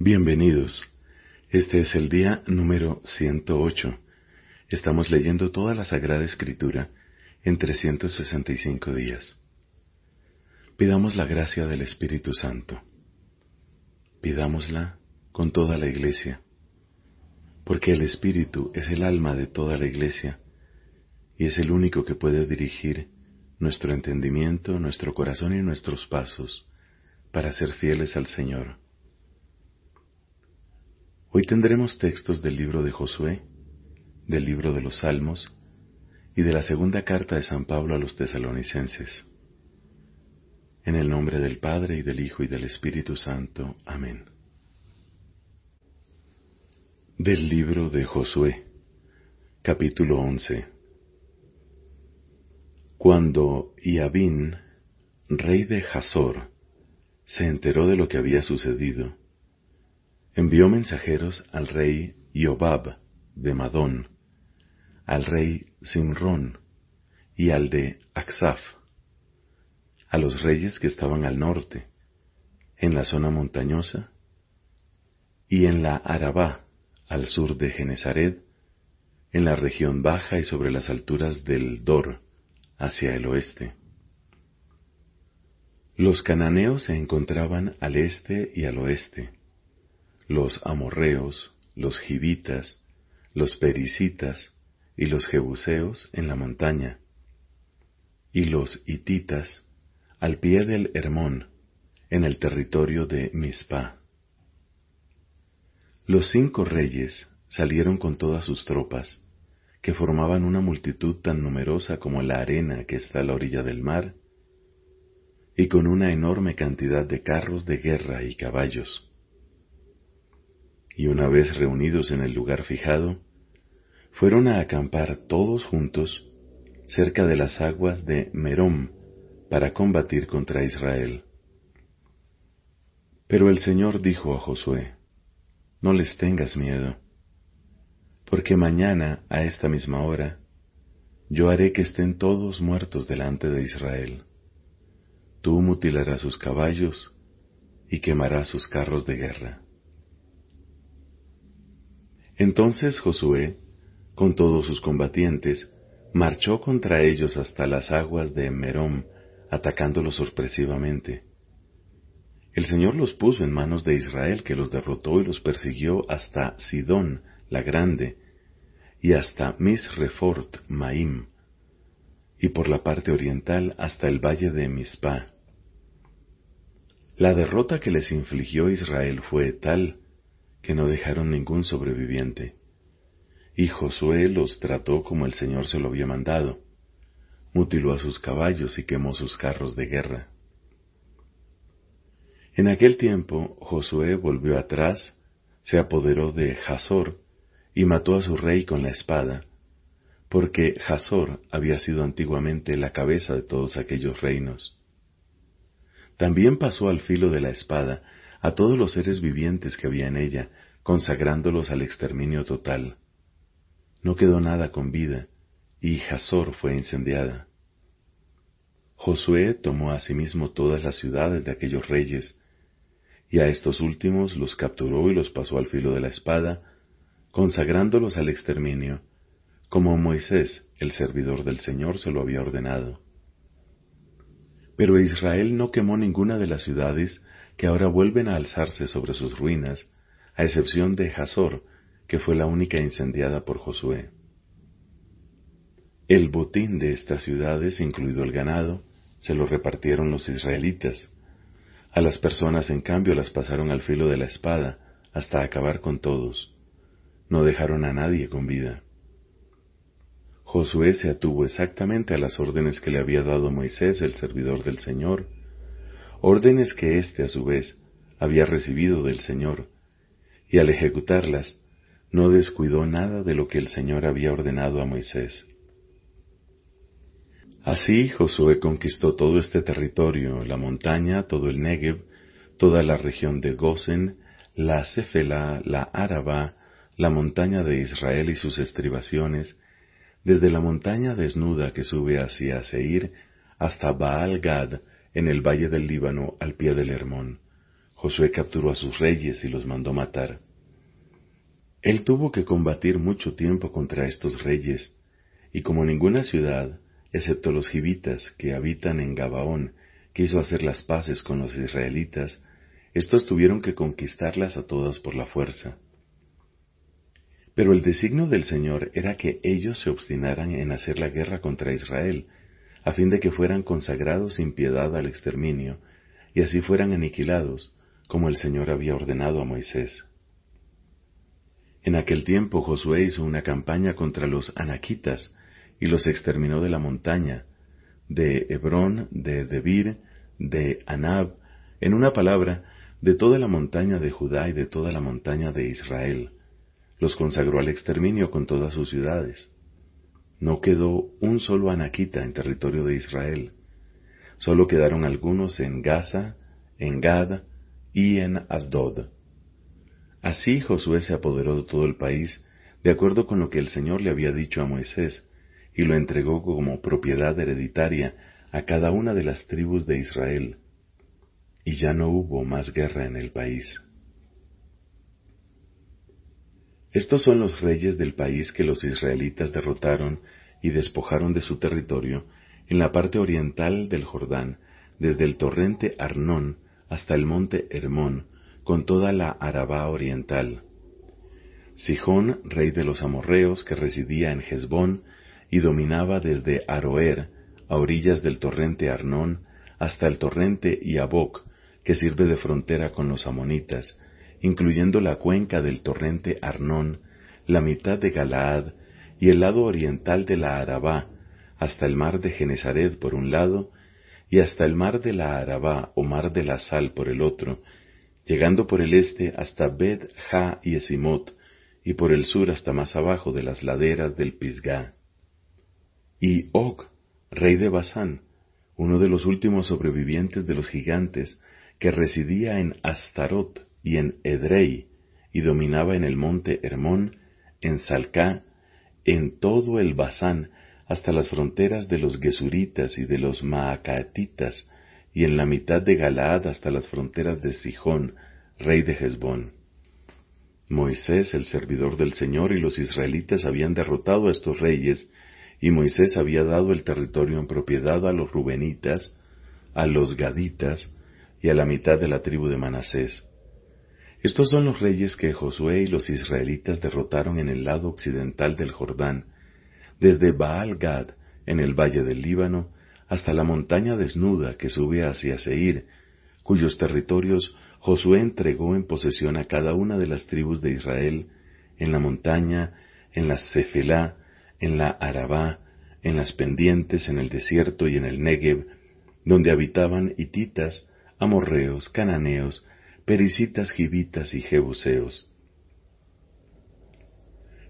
Bienvenidos. Este es el día número 108. Estamos leyendo toda la Sagrada Escritura en 365 días. Pidamos la gracia del Espíritu Santo. Pidámosla con toda la Iglesia, porque el Espíritu es el alma de toda la Iglesia y es el único que puede dirigir nuestro entendimiento, nuestro corazón y nuestros pasos para ser fieles al Señor. Hoy tendremos textos del libro de Josué, del libro de los Salmos y de la segunda carta de San Pablo a los tesalonicenses. En el nombre del Padre y del Hijo y del Espíritu Santo. Amén. Del libro de Josué, capítulo 11. Cuando Iabín, rey de Hazor, se enteró de lo que había sucedido, envió mensajeros al rey Iobab de Madón, al rey Simrón y al de Aksaf, a los reyes que estaban al norte, en la zona montañosa, y en la Arabá, al sur de Genezaret, en la región baja y sobre las alturas del Dor, hacia el oeste. Los cananeos se encontraban al este y al oeste, los amorreos, los gibitas, los pericitas y los jebuseos en la montaña, y los hititas al pie del Hermón, en el territorio de Mizpah. Los cinco reyes salieron con todas sus tropas, que formaban una multitud tan numerosa como la arena que está a la orilla del mar, y con una enorme cantidad de carros de guerra y caballos y una vez reunidos en el lugar fijado, fueron a acampar todos juntos cerca de las aguas de Merom para combatir contra Israel. Pero el Señor dijo a Josué, No les tengas miedo, porque mañana a esta misma hora yo haré que estén todos muertos delante de Israel. Tú mutilarás sus caballos y quemarás sus carros de guerra. Entonces Josué, con todos sus combatientes, marchó contra ellos hasta las aguas de Merom, atacándolos sorpresivamente. El Señor los puso en manos de Israel, que los derrotó y los persiguió hasta Sidón, la grande, y hasta Misrefort Maim, y por la parte oriental hasta el valle de Mizpah. La derrota que les infligió Israel fue tal que no dejaron ningún sobreviviente. Y Josué los trató como el Señor se lo había mandado. Mutiló a sus caballos y quemó sus carros de guerra. En aquel tiempo Josué volvió atrás, se apoderó de Hazor y mató a su rey con la espada, porque Hazor había sido antiguamente la cabeza de todos aquellos reinos. También pasó al filo de la espada a todos los seres vivientes que había en ella, consagrándolos al exterminio total. No quedó nada con vida, y Hazor fue incendiada. Josué tomó asimismo todas las ciudades de aquellos reyes, y a estos últimos los capturó y los pasó al filo de la espada, consagrándolos al exterminio, como Moisés, el servidor del Señor, se lo había ordenado. Pero Israel no quemó ninguna de las ciudades que ahora vuelven a alzarse sobre sus ruinas, a excepción de Hazor, que fue la única incendiada por Josué. El botín de estas ciudades, incluido el ganado, se lo repartieron los israelitas. A las personas, en cambio, las pasaron al filo de la espada, hasta acabar con todos. No dejaron a nadie con vida. Josué se atuvo exactamente a las órdenes que le había dado Moisés, el servidor del Señor, órdenes que éste a su vez había recibido del Señor, y al ejecutarlas no descuidó nada de lo que el Señor había ordenado a Moisés. Así Josué conquistó todo este territorio, la montaña, todo el Negev, toda la región de Gosen, la Cefela, la Araba, la montaña de Israel y sus estribaciones, desde la montaña desnuda que sube hacia Seir hasta Baal Gad, en el valle del Líbano al pie del Hermón, Josué capturó a sus reyes y los mandó matar. Él tuvo que combatir mucho tiempo contra estos reyes, y como ninguna ciudad, excepto los gibitas que habitan en Gabaón, quiso hacer las paces con los israelitas, estos tuvieron que conquistarlas a todas por la fuerza. Pero el designio del Señor era que ellos se obstinaran en hacer la guerra contra Israel, a fin de que fueran consagrados sin piedad al exterminio, y así fueran aniquilados, como el Señor había ordenado a Moisés. En aquel tiempo Josué hizo una campaña contra los anaquitas y los exterminó de la montaña, de Hebrón, de Debir, de Anab, en una palabra, de toda la montaña de Judá y de toda la montaña de Israel. Los consagró al exterminio con todas sus ciudades. No quedó un solo anaquita en territorio de Israel. Solo quedaron algunos en Gaza, en Gad y en Asdod. Así Josué se apoderó de todo el país, de acuerdo con lo que el Señor le había dicho a Moisés, y lo entregó como propiedad hereditaria a cada una de las tribus de Israel. Y ya no hubo más guerra en el país. Estos son los reyes del país que los israelitas derrotaron y despojaron de su territorio en la parte oriental del Jordán, desde el torrente Arnón hasta el monte Hermón, con toda la Arabá oriental. Sijón, rey de los amorreos, que residía en Hezbón y dominaba desde Aroer, a orillas del torrente Arnón, hasta el torrente Iaboc, que sirve de frontera con los amonitas, incluyendo la cuenca del torrente Arnón, la mitad de Galaad y el lado oriental de la Arabá, hasta el mar de Genezaret por un lado, y hasta el mar de la Arabá o mar de la Sal por el otro, llegando por el este hasta Bet Ja y Esimot, y por el sur hasta más abajo de las laderas del Pisgah. Y Og, rey de Basán, uno de los últimos sobrevivientes de los gigantes, que residía en Astarot y en Edrei, y dominaba en el monte Hermón, en Salcá, en todo el Basán, hasta las fronteras de los Gesuritas y de los Maacatitas, y en la mitad de Galaad hasta las fronteras de Sijón, rey de Hezbón. Moisés, el servidor del Señor, y los israelitas habían derrotado a estos reyes, y Moisés había dado el territorio en propiedad a los rubenitas, a los gaditas y a la mitad de la tribu de Manasés. Estos son los reyes que Josué y los israelitas derrotaron en el lado occidental del Jordán, desde Baal Gad, en el valle del Líbano, hasta la montaña desnuda que sube hacia Seir, cuyos territorios Josué entregó en posesión a cada una de las tribus de Israel, en la montaña, en la Cefelá, en la Arabá, en las pendientes, en el desierto y en el Negev, donde habitaban hititas, amorreos, cananeos, perisitas, gibitas y jebuseos.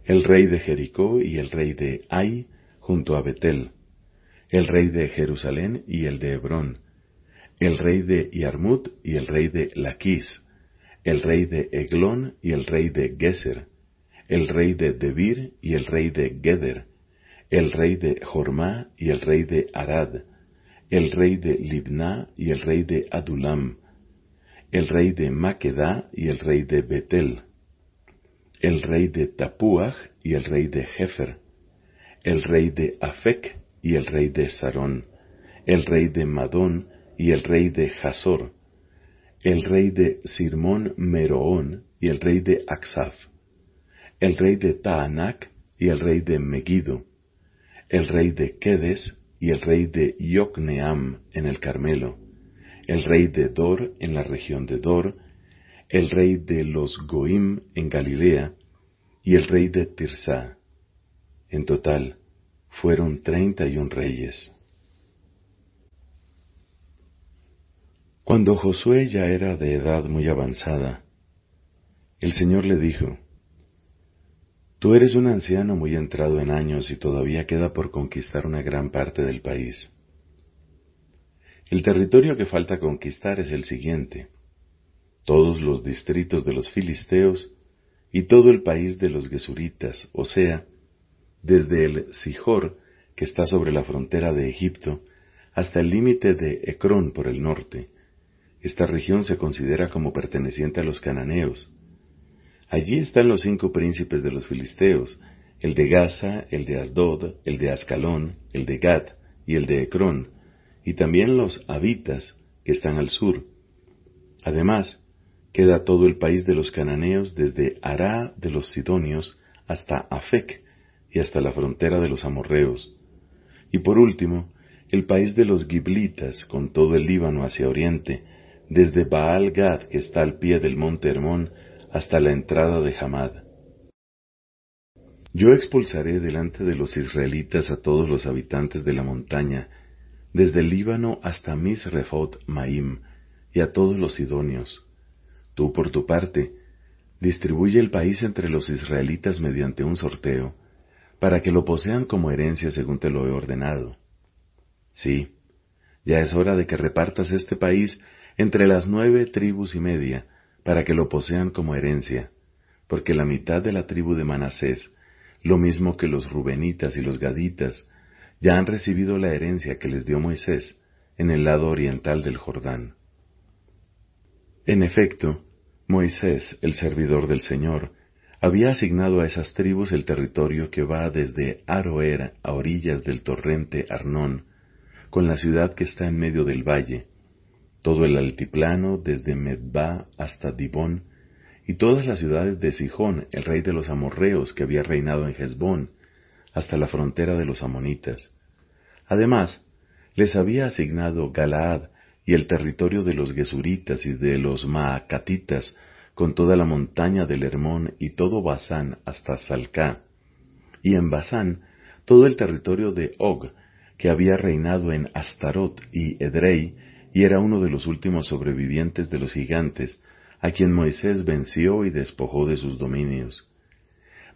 El rey de Jericó y el rey de Ai junto a Betel, el rey de Jerusalén y el de Hebrón, el rey de Yarmut y el rey de Laquis, el rey de Eglón y el rey de Geser, el rey de Debir y el rey de Geder, el rey de Jormá y el rey de Arad, el rey de Libná y el rey de Adulam, el rey de Maquedá y el rey de Betel, el rey de Tapuach y el rey de Jefer, el rey de Afec y el rey de Sarón, el rey de Madón y el rey de Jasor, el rey de Sirmón Meroón y el rey de Aksaf, el rey de Taanac y el rey de Megiddo, el rey de Kedes y el rey de Yocneam en el Carmelo, el rey de Dor en la región de Dor, el rey de los Goim en Galilea y el rey de Tirsa. En total, fueron treinta y un reyes. Cuando Josué ya era de edad muy avanzada, el Señor le dijo, Tú eres un anciano muy entrado en años y todavía queda por conquistar una gran parte del país. El territorio que falta conquistar es el siguiente. Todos los distritos de los filisteos y todo el país de los gesuritas, o sea, desde el Sijor, que está sobre la frontera de Egipto, hasta el límite de Ecrón por el norte, esta región se considera como perteneciente a los cananeos. Allí están los cinco príncipes de los filisteos, el de Gaza, el de Asdod, el de Ascalón, el de Gat y el de Ecrón, y también los habitas que están al sur. Además, queda todo el país de los cananeos desde Ará de los Sidonios hasta Afec y hasta la frontera de los amorreos. Y por último, el país de los giblitas con todo el Líbano hacia oriente, desde Baal Gad que está al pie del monte Hermón hasta la entrada de Hamad. Yo expulsaré delante de los israelitas a todos los habitantes de la montaña, desde el Líbano hasta Misrefot Maim, y a todos los sidonios. Tú, por tu parte, distribuye el país entre los israelitas mediante un sorteo, para que lo posean como herencia según te lo he ordenado. Sí, ya es hora de que repartas este país entre las nueve tribus y media, para que lo posean como herencia, porque la mitad de la tribu de Manasés, lo mismo que los Rubenitas y los Gaditas, ya han recibido la herencia que les dio Moisés en el lado oriental del Jordán. En efecto, Moisés, el servidor del Señor, había asignado a esas tribus el territorio que va desde Aroer a orillas del torrente Arnón, con la ciudad que está en medio del valle, todo el altiplano desde Medba hasta Dibón, y todas las ciudades de Sijón, el rey de los amorreos que había reinado en Hezbón, hasta la frontera de los amonitas. Además, les había asignado Galaad y el territorio de los Gesuritas y de los Maacatitas, con toda la montaña del Hermón y todo Basán hasta Salcá, y en Basán todo el territorio de Og, que había reinado en Astarot y Edrei, y era uno de los últimos sobrevivientes de los gigantes, a quien Moisés venció y despojó de sus dominios.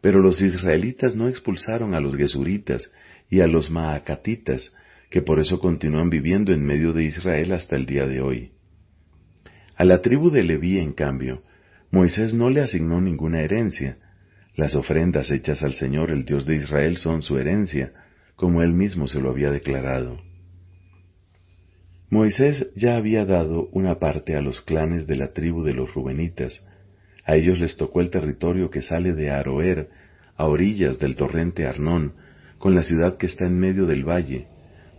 Pero los israelitas no expulsaron a los Gesuritas y a los Maacatitas, que por eso continúan viviendo en medio de Israel hasta el día de hoy. A la tribu de Leví, en cambio, Moisés no le asignó ninguna herencia. Las ofrendas hechas al Señor, el Dios de Israel, son su herencia, como él mismo se lo había declarado. Moisés ya había dado una parte a los clanes de la tribu de los Rubenitas. A ellos les tocó el territorio que sale de Aroer, a orillas del torrente Arnón, con la ciudad que está en medio del valle,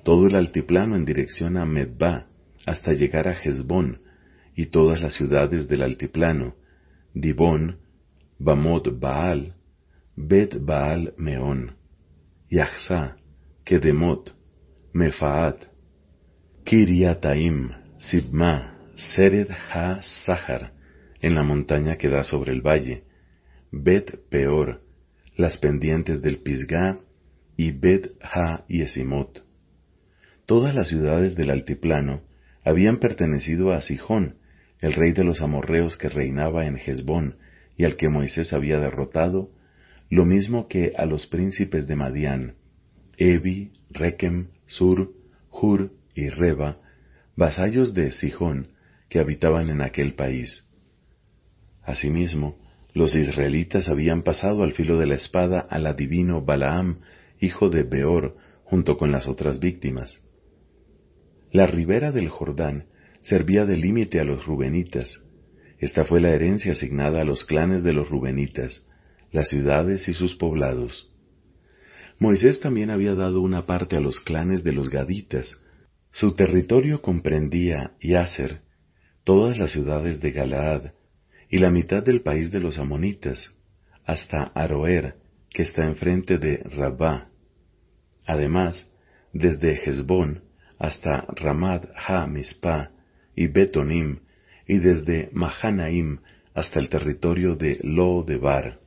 todo el altiplano en dirección a Medba, hasta llegar a Hezbón, y todas las ciudades del altiplano, Dibón, Bamot Baal, Bet Baal Meón, Yahza, Kedemot, Mefaat, Kiriataim, Sibma, Sered Ha Sahar, en la montaña que da sobre el valle, Bet Peor, las pendientes del Pisgah, y Bet Ha Yesimot. Todas las ciudades del altiplano habían pertenecido a Sijón, el rey de los amorreos que reinaba en Hezbón y al que Moisés había derrotado, lo mismo que a los príncipes de Madián, Evi, Rekem, Sur, Hur y Reba, vasallos de Sijón que habitaban en aquel país. Asimismo, los israelitas habían pasado al filo de la espada al adivino Balaam, hijo de Beor, junto con las otras víctimas. La ribera del Jordán servía de límite a los rubenitas. Esta fue la herencia asignada a los clanes de los rubenitas, las ciudades y sus poblados. Moisés también había dado una parte a los clanes de los gaditas. Su territorio comprendía Yaser, todas las ciudades de Galaad, y la mitad del país de los amonitas, hasta Aroer, que está enfrente de Rabá. Además, desde Hezbón hasta Ramad ha Mispa, y Betonim, y desde Mahanaim hasta el territorio de Lo Bar.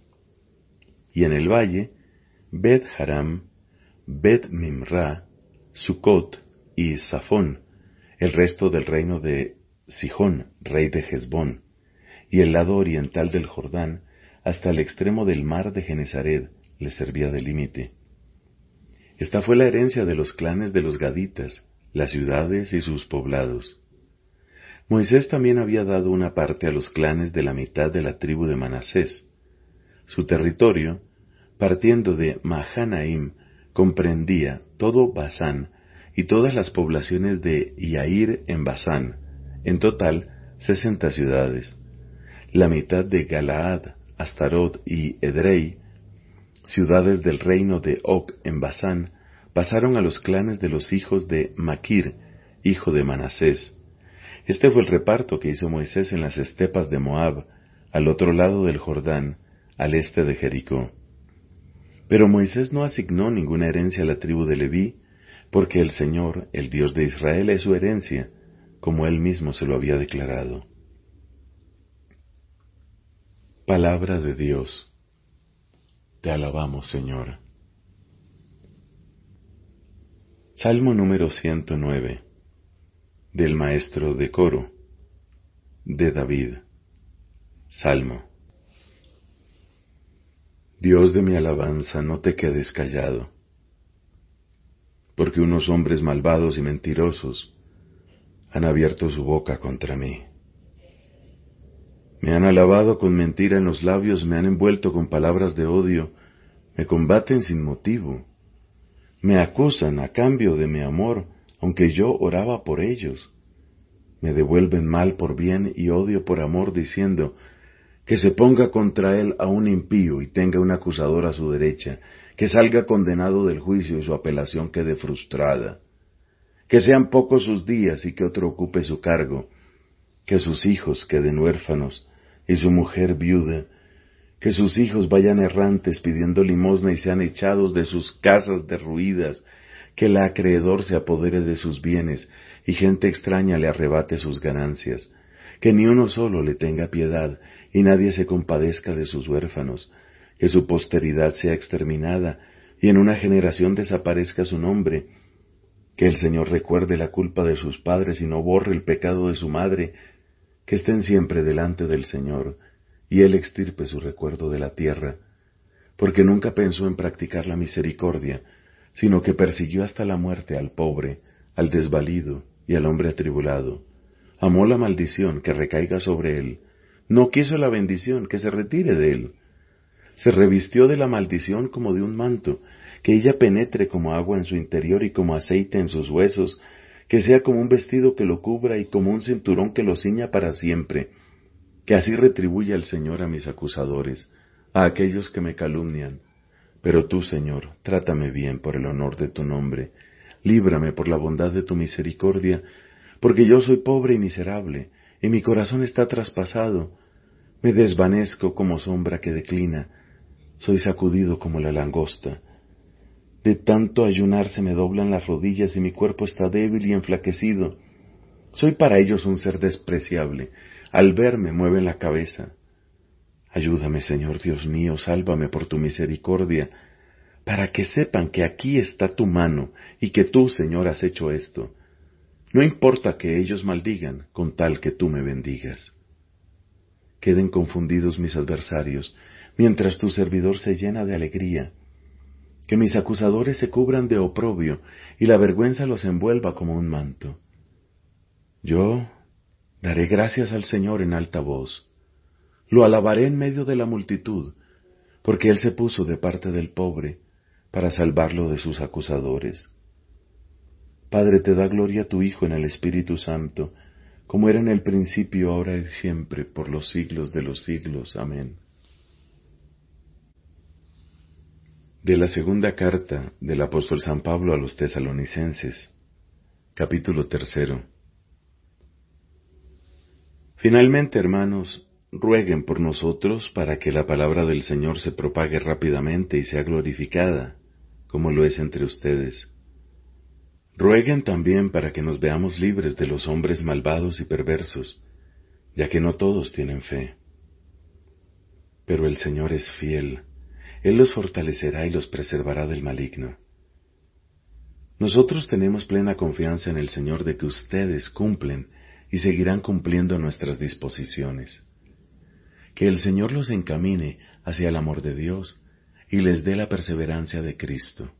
Y en el valle, Bet Haram, Bet Mimra, Sucot y Safón, el resto del reino de Sihón, rey de Hezbón, y el lado oriental del Jordán, hasta el extremo del mar de Genezaret, le servía de límite. Esta fue la herencia de los clanes de los Gaditas, las ciudades y sus poblados. Moisés también había dado una parte a los clanes de la mitad de la tribu de Manasés. Su territorio, partiendo de Mahanaim, comprendía todo Basán y todas las poblaciones de Yair en Basán, en total sesenta ciudades. La mitad de Galaad, Astarot y Edrei, ciudades del reino de Og en Basán, pasaron a los clanes de los hijos de Maquir, hijo de Manasés. Este fue el reparto que hizo Moisés en las estepas de Moab, al otro lado del Jordán, al este de Jericó. Pero Moisés no asignó ninguna herencia a la tribu de Leví, porque el Señor, el Dios de Israel, es su herencia, como él mismo se lo había declarado. Palabra de Dios. Te alabamos, Señor. Salmo número 109 del maestro de coro de David. Salmo. Dios de mi alabanza, no te quedes callado, porque unos hombres malvados y mentirosos han abierto su boca contra mí. Me han alabado con mentira en los labios, me han envuelto con palabras de odio, me combaten sin motivo, me acusan a cambio de mi amor, aunque yo oraba por ellos. Me devuelven mal por bien y odio por amor, diciendo, que se ponga contra él a un impío y tenga un acusador a su derecha, que salga condenado del juicio y su apelación quede frustrada. Que sean pocos sus días y que otro ocupe su cargo, que sus hijos queden huérfanos y su mujer viuda, que sus hijos vayan errantes pidiendo limosna y sean echados de sus casas derruidas, que el acreedor se apodere de sus bienes y gente extraña le arrebate sus ganancias, que ni uno solo le tenga piedad y nadie se compadezca de sus huérfanos, que su posteridad sea exterminada y en una generación desaparezca su nombre, que el Señor recuerde la culpa de sus padres y no borre el pecado de su madre, que estén siempre delante del Señor, y Él extirpe su recuerdo de la tierra, porque nunca pensó en practicar la misericordia, sino que persiguió hasta la muerte al pobre, al desvalido y al hombre atribulado. Amó la maldición que recaiga sobre él, no quiso la bendición que se retire de él. Se revistió de la maldición como de un manto, que ella penetre como agua en su interior y como aceite en sus huesos, que sea como un vestido que lo cubra y como un cinturón que lo ciña para siempre, que así retribuya el Señor a mis acusadores, a aquellos que me calumnian. Pero tú, Señor, trátame bien por el honor de tu nombre, líbrame por la bondad de tu misericordia, porque yo soy pobre y miserable, y mi corazón está traspasado, me desvanezco como sombra que declina, soy sacudido como la langosta, de tanto ayunar se me doblan las rodillas y mi cuerpo está débil y enflaquecido. Soy para ellos un ser despreciable. Al verme mueven la cabeza. Ayúdame, Señor Dios mío, sálvame por tu misericordia, para que sepan que aquí está tu mano y que tú, Señor, has hecho esto. No importa que ellos maldigan, con tal que tú me bendigas. Queden confundidos mis adversarios, mientras tu servidor se llena de alegría que mis acusadores se cubran de oprobio y la vergüenza los envuelva como un manto. Yo daré gracias al Señor en alta voz, lo alabaré en medio de la multitud, porque Él se puso de parte del pobre para salvarlo de sus acusadores. Padre, te da gloria tu Hijo en el Espíritu Santo, como era en el principio, ahora y siempre, por los siglos de los siglos. Amén. De la segunda carta del apóstol San Pablo a los tesalonicenses, capítulo tercero. Finalmente, hermanos, rueguen por nosotros para que la palabra del Señor se propague rápidamente y sea glorificada, como lo es entre ustedes. Rueguen también para que nos veamos libres de los hombres malvados y perversos, ya que no todos tienen fe. Pero el Señor es fiel él los fortalecerá y los preservará del maligno. Nosotros tenemos plena confianza en el Señor de que ustedes cumplen y seguirán cumpliendo nuestras disposiciones. Que el Señor los encamine hacia el amor de Dios y les dé la perseverancia de Cristo.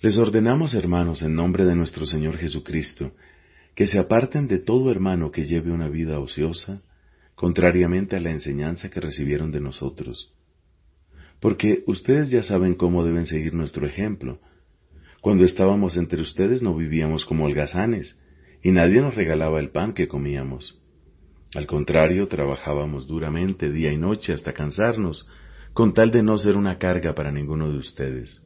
Les ordenamos, hermanos, en nombre de nuestro Señor Jesucristo, que se aparten de todo hermano que lleve una vida ociosa, contrariamente a la enseñanza que recibieron de nosotros porque ustedes ya saben cómo deben seguir nuestro ejemplo. Cuando estábamos entre ustedes no vivíamos como holgazanes, y nadie nos regalaba el pan que comíamos. Al contrario, trabajábamos duramente día y noche hasta cansarnos, con tal de no ser una carga para ninguno de ustedes.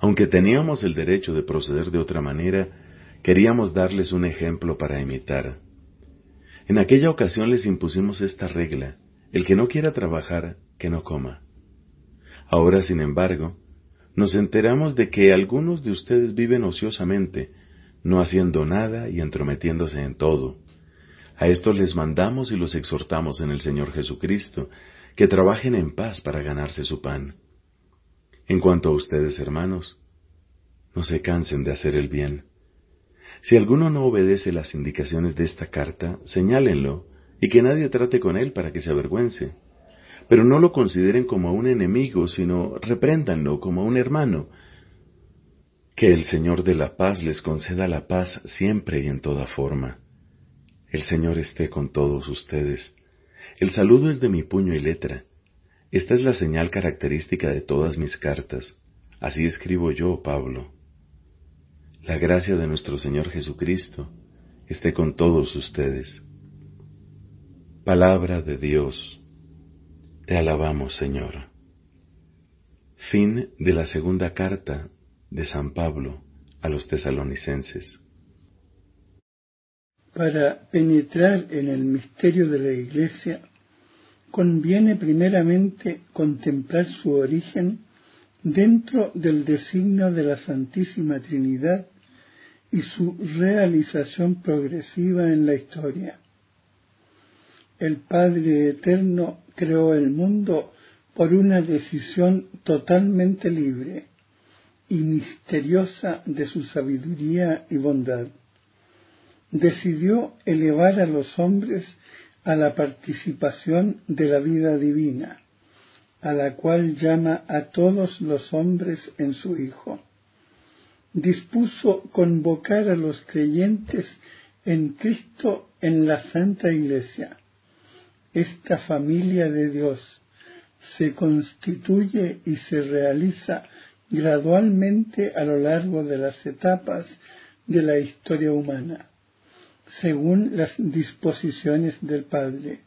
Aunque teníamos el derecho de proceder de otra manera, queríamos darles un ejemplo para imitar. En aquella ocasión les impusimos esta regla, el que no quiera trabajar, que no coma. Ahora, sin embargo, nos enteramos de que algunos de ustedes viven ociosamente, no haciendo nada y entrometiéndose en todo. A estos les mandamos y los exhortamos en el Señor Jesucristo, que trabajen en paz para ganarse su pan. En cuanto a ustedes, hermanos, no se cansen de hacer el bien. Si alguno no obedece las indicaciones de esta carta, señálenlo y que nadie trate con él para que se avergüence. Pero no lo consideren como un enemigo, sino repréndanlo como un hermano, que el Señor de la paz les conceda la paz siempre y en toda forma. El Señor esté con todos ustedes. El saludo es de mi puño y letra. Esta es la señal característica de todas mis cartas. Así escribo yo, Pablo. La gracia de nuestro Señor Jesucristo esté con todos ustedes. Palabra de Dios. Te alabamos, Señor. Fin de la segunda carta de San Pablo a los tesalonicenses. Para penetrar en el misterio de la Iglesia, conviene primeramente contemplar su origen dentro del designio de la Santísima Trinidad y su realización progresiva en la historia. El Padre Eterno creó el mundo por una decisión totalmente libre y misteriosa de su sabiduría y bondad. Decidió elevar a los hombres a la participación de la vida divina, a la cual llama a todos los hombres en su Hijo. Dispuso convocar a los creyentes en Cristo en la Santa Iglesia. Esta familia de Dios se constituye y se realiza gradualmente a lo largo de las etapas de la historia humana, según las disposiciones del Padre.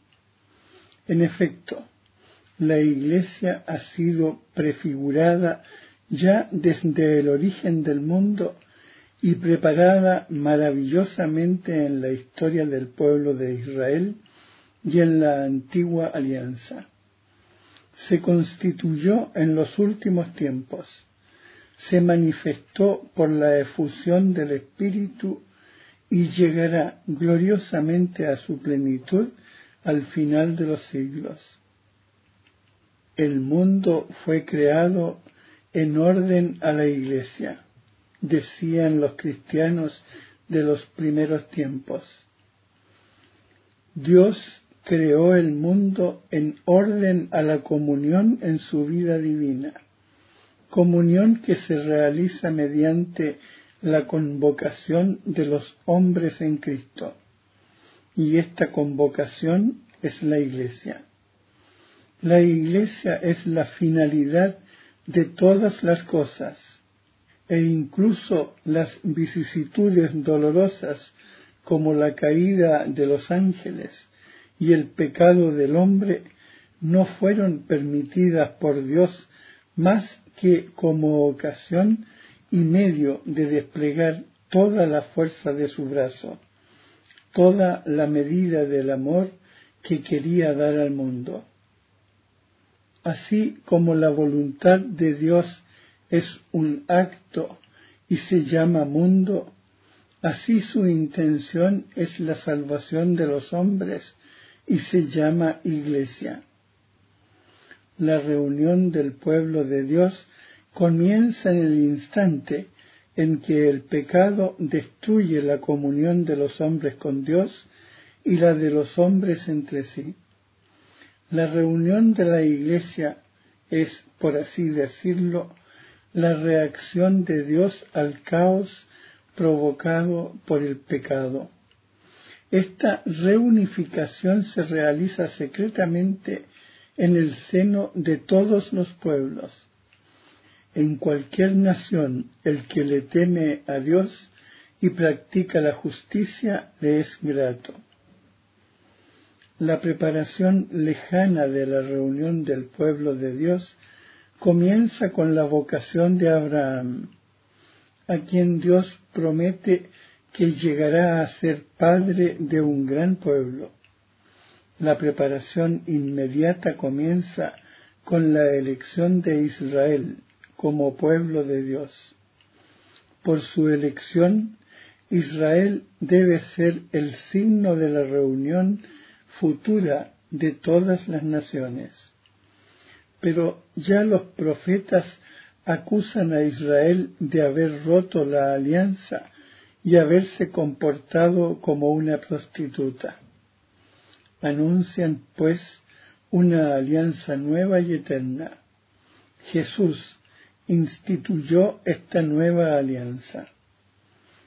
En efecto, la Iglesia ha sido prefigurada ya desde el origen del mundo y preparada maravillosamente en la historia del pueblo de Israel y en la antigua alianza. Se constituyó en los últimos tiempos se manifestó por la efusión del Espíritu y llegará gloriosamente a su plenitud al final de los siglos. El mundo fue creado en orden a la Iglesia, decían los cristianos de los primeros tiempos. Dios creó el mundo en orden a la comunión en su vida divina comunión que se realiza mediante la convocación de los hombres en Cristo. Y esta convocación es la Iglesia. La Iglesia es la finalidad de todas las cosas e incluso las vicisitudes dolorosas como la caída de los ángeles y el pecado del hombre no fueron permitidas por Dios más que como ocasión y medio de desplegar toda la fuerza de su brazo, toda la medida del amor que quería dar al mundo. Así como la voluntad de Dios es un acto y se llama mundo, así su intención es la salvación de los hombres y se llama iglesia la reunión del pueblo de Dios comienza en el instante en que el pecado destruye la comunión de los hombres con Dios y la de los hombres entre sí. La reunión de la Iglesia es, por así decirlo, la reacción de Dios al caos provocado por el pecado. Esta reunificación se realiza secretamente en el seno de todos los pueblos. En cualquier nación el que le teme a Dios y practica la justicia le es grato. La preparación lejana de la reunión del pueblo de Dios comienza con la vocación de Abraham, a quien Dios promete que llegará a ser padre de un gran pueblo. La preparación inmediata comienza con la elección de Israel como pueblo de Dios. Por su elección, Israel debe ser el signo de la reunión futura de todas las naciones. Pero ya los profetas acusan a Israel de haber roto la alianza y haberse comportado como una prostituta. Anuncian, pues, una alianza nueva y eterna. Jesús instituyó esta nueva alianza.